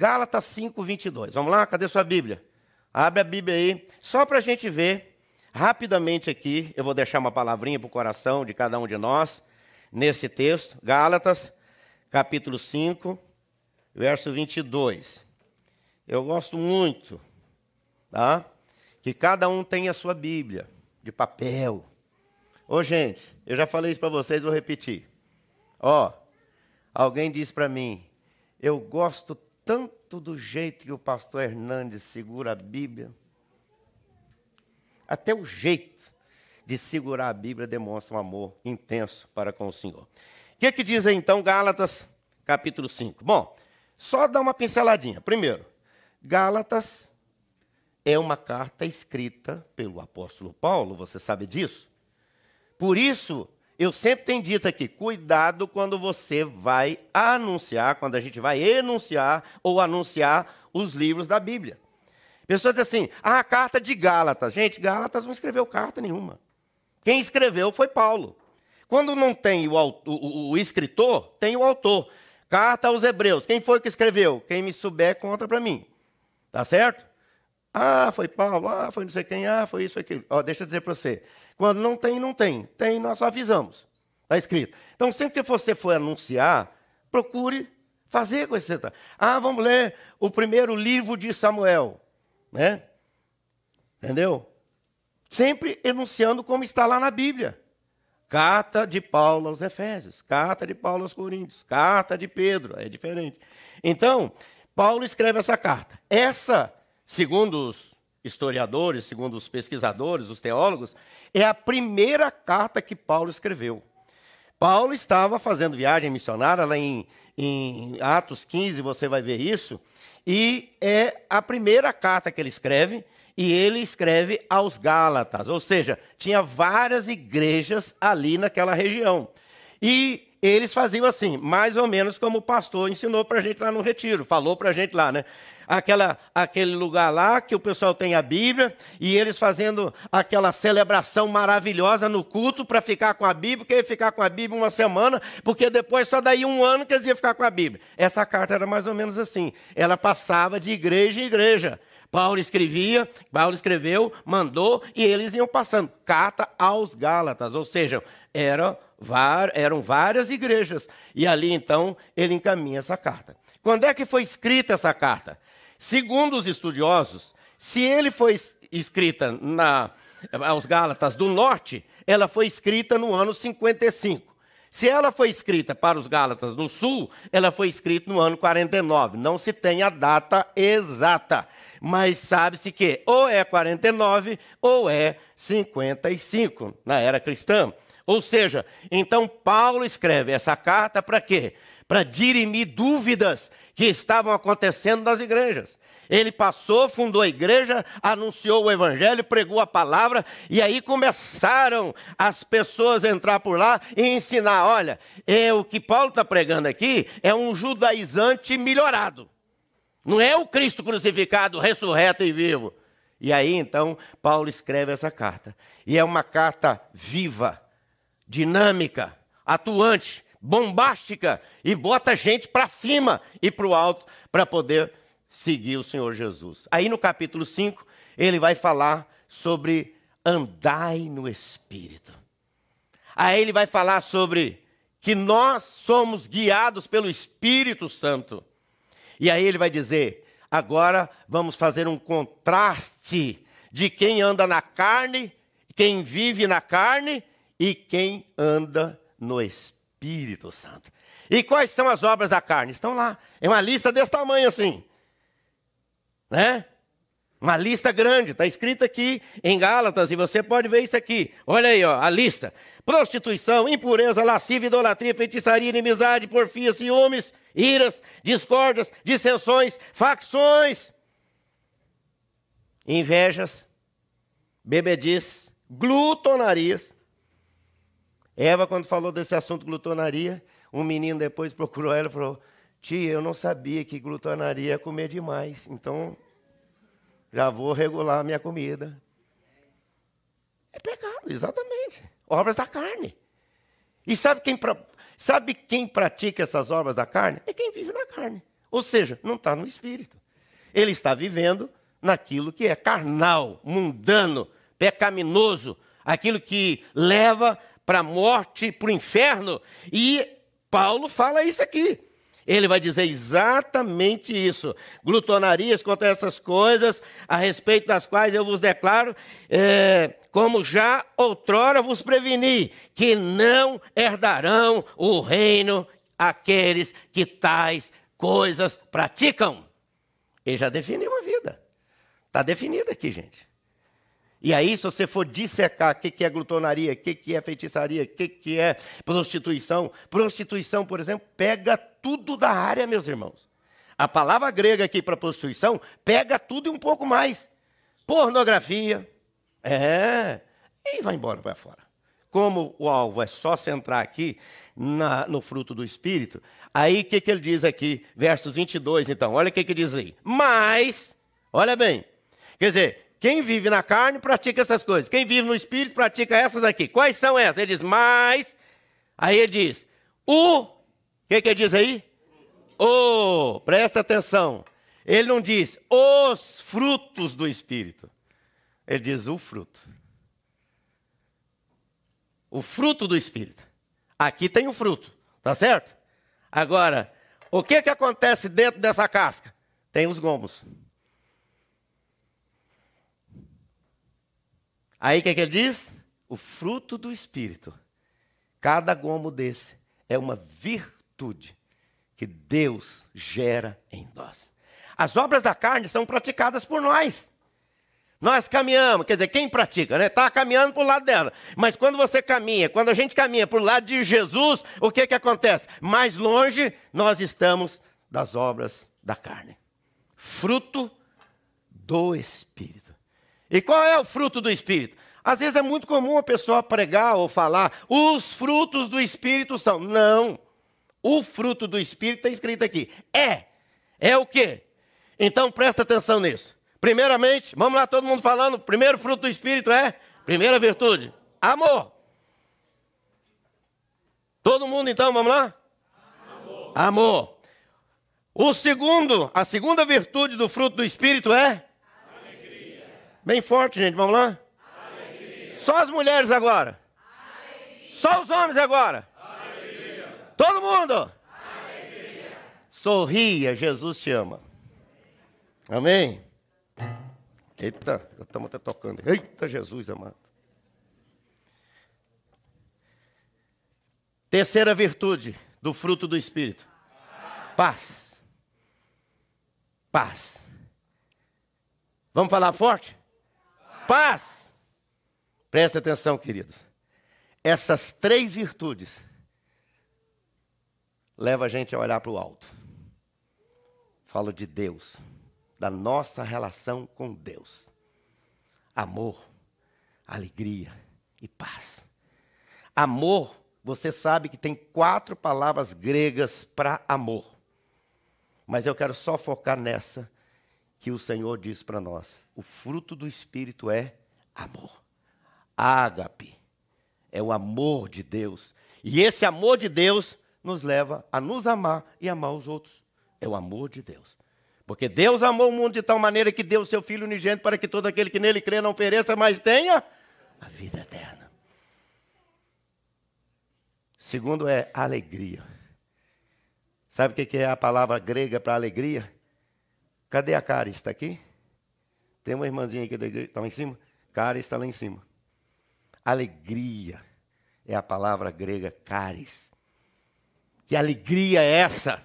Gálatas 5, 22. Vamos lá? Cadê sua Bíblia? Abre a Bíblia aí, só para a gente ver rapidamente aqui. Eu vou deixar uma palavrinha para o coração de cada um de nós nesse texto. Gálatas, capítulo 5, verso 22. Eu gosto muito, tá? Que cada um tenha a sua Bíblia de papel. Ô, gente, eu já falei isso para vocês, vou repetir. Ó, alguém disse para mim, eu gosto tanto do jeito que o pastor Hernandes segura a Bíblia. Até o jeito de segurar a Bíblia demonstra um amor intenso para com o Senhor. O que, que diz então Gálatas, capítulo 5? Bom, só dar uma pinceladinha. Primeiro, Gálatas é uma carta escrita pelo apóstolo Paulo, você sabe disso? Por isso, eu sempre tenho dito aqui: cuidado quando você vai anunciar, quando a gente vai enunciar ou anunciar os livros da Bíblia. Pessoas dizem assim: ah, a carta de Gálatas. Gente, Gálatas não escreveu carta nenhuma. Quem escreveu foi Paulo. Quando não tem o, o, o, escritor, tem o autor. Carta aos Hebreus. Quem foi que escreveu? Quem me souber, conta para mim. Tá certo? Ah, foi Paulo. Ah, foi não sei quem. Ah, foi isso, aquilo. Ó, deixa eu dizer para você. Quando não tem, não tem. Tem, nós avisamos. Está escrito. Então, sempre que você for anunciar, procure fazer com esse. Ah, vamos ler o primeiro livro de Samuel. Né? Entendeu? Sempre enunciando como está lá na Bíblia. Carta de Paulo aos Efésios, carta de Paulo aos Coríntios, carta de Pedro, é diferente. Então, Paulo escreve essa carta. Essa, segundo os historiadores, segundo os pesquisadores, os teólogos, é a primeira carta que Paulo escreveu. Paulo estava fazendo viagem missionária lá em, em Atos 15, você vai ver isso, e é a primeira carta que ele escreve, e ele escreve aos Gálatas, ou seja, tinha várias igrejas ali naquela região. E eles faziam assim, mais ou menos como o pastor ensinou para a gente lá no retiro, falou para a gente lá, né? Aquela, aquele lugar lá que o pessoal tem a Bíblia e eles fazendo aquela celebração maravilhosa no culto para ficar com a Bíblia, que ia ficar com a Bíblia uma semana, porque depois só daí um ano que eles iam ficar com a Bíblia. Essa carta era mais ou menos assim, ela passava de igreja em igreja. Paulo escrevia, Paulo escreveu, mandou e eles iam passando. Carta aos Gálatas, ou seja, era, eram várias igrejas. E ali então ele encaminha essa carta. Quando é que foi escrita essa carta? Segundo os estudiosos, se ele foi escrita na, aos Gálatas do Norte, ela foi escrita no ano 55. Se ela foi escrita para os Gálatas do Sul, ela foi escrita no ano 49. Não se tem a data exata mas sabe-se que ou é 49 ou é 55 na era cristã. Ou seja, então Paulo escreve essa carta para quê? Para dirimir dúvidas que estavam acontecendo nas igrejas. Ele passou, fundou a igreja, anunciou o evangelho, pregou a palavra, e aí começaram as pessoas a entrar por lá e ensinar: olha, é, o que Paulo está pregando aqui é um judaizante melhorado. Não é o Cristo crucificado, ressurreto e vivo. E aí então Paulo escreve essa carta. E é uma carta viva, dinâmica, atuante, bombástica e bota gente para cima e para o alto para poder seguir o Senhor Jesus. Aí no capítulo 5, ele vai falar sobre andai no espírito. Aí ele vai falar sobre que nós somos guiados pelo Espírito Santo. E aí ele vai dizer: agora vamos fazer um contraste de quem anda na carne, quem vive na carne e quem anda no Espírito Santo. E quais são as obras da carne? Estão lá. É uma lista desse tamanho assim. Né? Uma lista grande, está escrito aqui em Gálatas, e você pode ver isso aqui. Olha aí, ó, a lista: prostituição, impureza, lascívia, idolatria, feitiçaria, inimizade, porfia, ciúmes, iras, discórdias, dissensões, facções, invejas, bebediz, glutonarias. Eva, quando falou desse assunto glutonaria, um menino depois procurou ela e falou: Tia, eu não sabia que glutonaria é comer demais, então já vou regular a minha comida. É pecado, exatamente. Obras da carne. E sabe quem, sabe quem pratica essas obras da carne? É quem vive na carne. Ou seja, não está no espírito. Ele está vivendo naquilo que é carnal, mundano, pecaminoso, aquilo que leva para a morte, para o inferno. E Paulo fala isso aqui. Ele vai dizer exatamente isso. Glutonarias contra essas coisas, a respeito das quais eu vos declaro, é, como já outrora vos preveni, que não herdarão o reino aqueles que tais coisas praticam. Ele já definiu a vida. Está definida aqui, gente. E aí, se você for dissecar o que é glutonaria, o que é feitiçaria, o que é prostituição, prostituição, por exemplo, pega tudo da área, meus irmãos. A palavra grega aqui para prostituição pega tudo e um pouco mais. Pornografia, é, e vai embora para fora. Como o alvo é só centrar aqui na, no fruto do Espírito, aí o que, que ele diz aqui, versos 22, então, olha o que, que diz aí. Mas, olha bem, quer dizer, quem vive na carne pratica essas coisas. Quem vive no espírito pratica essas aqui. Quais são essas? Ele diz, mas. Aí ele diz, o. O que, que ele diz aí? O. Presta atenção. Ele não diz os frutos do espírito. Ele diz o fruto. O fruto do espírito. Aqui tem o fruto, tá certo? Agora, o que que acontece dentro dessa casca? Tem os gomos. Aí o que, que ele diz? O fruto do Espírito. Cada gomo desse é uma virtude que Deus gera em nós. As obras da carne são praticadas por nós. Nós caminhamos, quer dizer, quem pratica, né? Está caminhando para o lado dela. Mas quando você caminha, quando a gente caminha para o lado de Jesus, o que, que acontece? Mais longe nós estamos das obras da carne. Fruto do Espírito. E qual é o fruto do Espírito? Às vezes é muito comum a pessoa pregar ou falar, os frutos do Espírito são. Não. O fruto do Espírito está escrito aqui. É. É o quê? Então presta atenção nisso. Primeiramente, vamos lá, todo mundo falando, primeiro fruto do Espírito é, primeira virtude, amor. Todo mundo então, vamos lá? Amor. amor. O segundo, a segunda virtude do fruto do Espírito é Bem forte, gente, vamos lá? Só as mulheres agora. Só os homens agora. Todo mundo. Sorria, Jesus te ama. Amém? Eita, estamos até tocando. Eita, Jesus amado. Terceira virtude do fruto do Espírito: paz. Paz. Vamos falar forte? Paz. Presta atenção, queridos. Essas três virtudes levam a gente a olhar para o alto. Falo de Deus, da nossa relação com Deus. Amor, alegria e paz. Amor, você sabe que tem quatro palavras gregas para amor. Mas eu quero só focar nessa que o Senhor diz para nós: o fruto do Espírito é amor. Ágape é o amor de Deus. E esse amor de Deus nos leva a nos amar e amar os outros. É o amor de Deus. Porque Deus amou o mundo de tal maneira que deu o seu Filho unigênito para que todo aquele que nele crê não pereça, mas tenha a vida eterna. Segundo é alegria. Sabe o que é a palavra grega para alegria? Cadê a Caris? Está aqui? Tem uma irmãzinha aqui da igreja, está lá em cima? Caris está lá em cima. Alegria é a palavra grega caris. Que alegria é essa?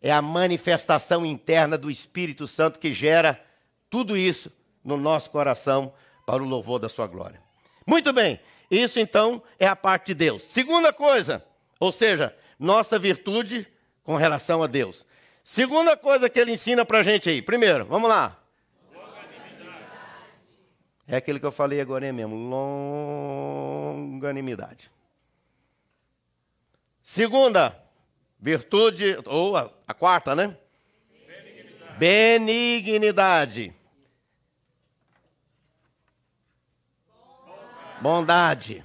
É a manifestação interna do Espírito Santo que gera tudo isso no nosso coração para o louvor da sua glória. Muito bem, isso então é a parte de Deus. Segunda coisa, ou seja, nossa virtude com relação a Deus. Segunda coisa que ele ensina para a gente aí. Primeiro, vamos lá. É aquilo que eu falei agora mesmo. Longanimidade. Segunda virtude, ou a, a quarta, né? Benignidade. Benignidade. Bondade. Bondade.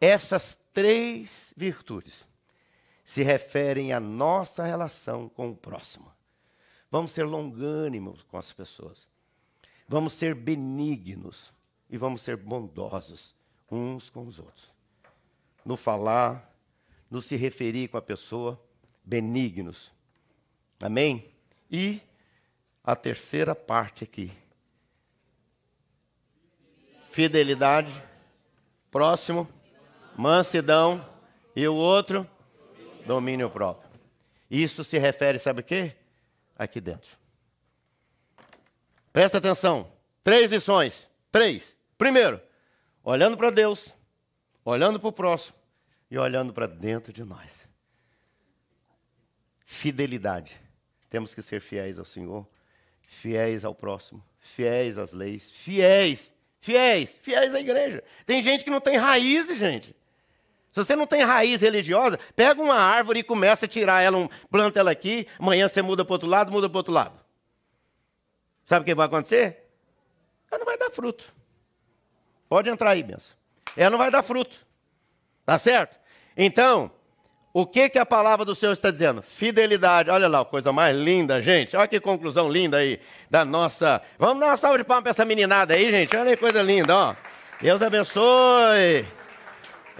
Essas três virtudes se referem à nossa relação com o próximo. Vamos ser longânimos com as pessoas. Vamos ser benignos e vamos ser bondosos uns com os outros. No falar, no se referir com a pessoa, benignos. Amém? E a terceira parte aqui. Fidelidade. Próximo. Mansidão. E o outro? Domínio próprio. Isso se refere, sabe o quê? Aqui dentro. Presta atenção. Três lições. Três. Primeiro, olhando para Deus, olhando para o próximo e olhando para dentro de nós. Fidelidade. Temos que ser fiéis ao Senhor, fiéis ao próximo, fiéis às leis, fiéis, fiéis, fiéis à igreja. Tem gente que não tem raízes, gente. Se você não tem raiz religiosa, pega uma árvore e começa a tirar ela, um, planta ela aqui, amanhã você muda para outro lado, muda para outro lado. Sabe o que vai acontecer? Ela não vai dar fruto. Pode entrar aí, benção. Ela não vai dar fruto. Tá certo? Então, o que, que a palavra do Senhor está dizendo? Fidelidade. Olha lá, coisa mais linda, gente. Olha que conclusão linda aí da nossa. Vamos dar uma salva de palmas para essa meninada aí, gente. Olha que coisa linda, ó. Deus abençoe.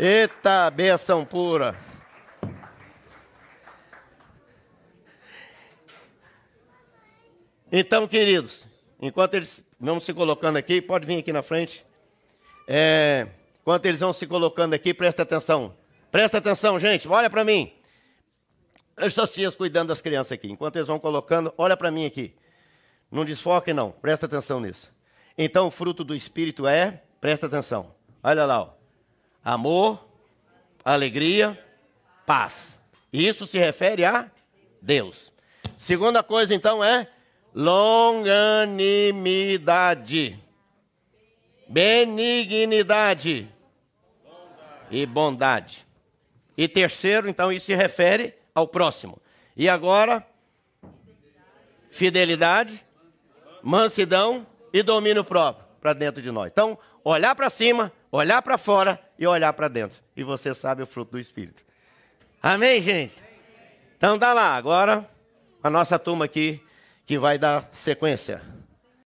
Eita, benção pura. Então, queridos, enquanto eles vão se colocando aqui, pode vir aqui na frente. É, enquanto eles vão se colocando aqui, presta atenção. Presta atenção, gente, olha para mim. As tias cuidando das crianças aqui. Enquanto eles vão colocando, olha para mim aqui. Não desfoque, não. Presta atenção nisso. Então, o fruto do Espírito é, presta atenção. Olha lá, ó amor, alegria, paz. Isso se refere a Deus. Segunda coisa, então, é longanimidade, benignidade e bondade. E terceiro, então, isso se refere ao próximo. E agora, fidelidade, mansidão e domínio próprio para dentro de nós. Então, olhar para cima, olhar para fora e olhar para dentro. E você sabe o fruto do Espírito. Amém, gente? Então dá lá, agora a nossa turma aqui que vai dar sequência.